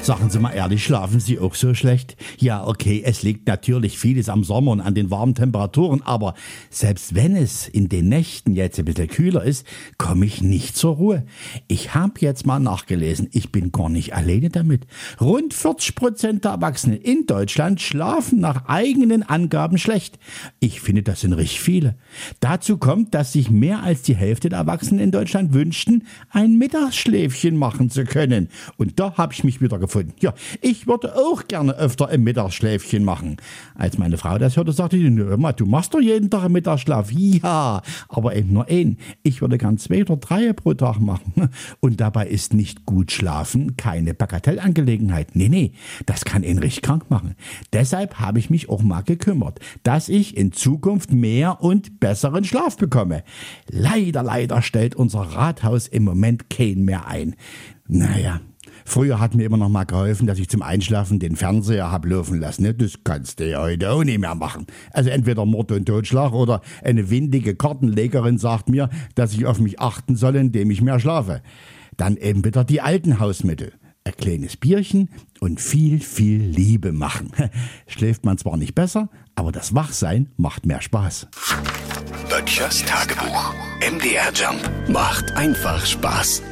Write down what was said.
Sagen Sie mal ehrlich, schlafen Sie auch so schlecht? Ja, okay, es liegt natürlich vieles am Sommer und an den warmen Temperaturen, aber selbst wenn es in den Nächten jetzt ein bisschen kühler ist, komme ich nicht zur Ruhe. Ich habe jetzt mal nachgelesen, ich bin gar nicht alleine damit. Rund 40 Prozent der Erwachsenen in Deutschland schlafen nach eigenen Angaben schlecht. Ich finde, das sind richtig viele. Dazu kommt, dass sich mehr als die Hälfte der Erwachsenen in Deutschland wünschten, ein Mittagsschläfchen machen zu können. Und da habe ich mich wieder gefunden. Ja, ich würde auch gerne öfter ein Mittagsschläfchen machen. Als meine Frau das hörte, sagte sie, immer, du machst doch jeden Tag einen Mittagsschlaf. Ja, aber eben nur einen. Ich würde gern zwei oder drei pro Tag machen. Und dabei ist nicht gut schlafen keine Bagatellangelegenheit. Nee, nee, das kann ihn richtig krank machen. Deshalb habe ich mich auch mal gekümmert, dass ich in Zukunft mehr und besseren Schlaf bekomme. Leider, leider stellt unser Rathaus im Moment keinen mehr ein. Naja, Früher hat mir immer noch mal geholfen, dass ich zum Einschlafen den Fernseher hab laufen lassen. Ne? Das kannst du ja heute auch nicht mehr machen. Also entweder Mord und Totschlag oder eine windige Kartenlegerin sagt mir, dass ich auf mich achten soll, indem ich mehr schlafe. Dann eben wieder die alten Hausmittel. Ein kleines Bierchen und viel, viel Liebe machen. Schläft man zwar nicht besser, aber das Wachsein macht mehr Spaß. Böttchers Tagebuch. MDR Jump macht einfach Spaß.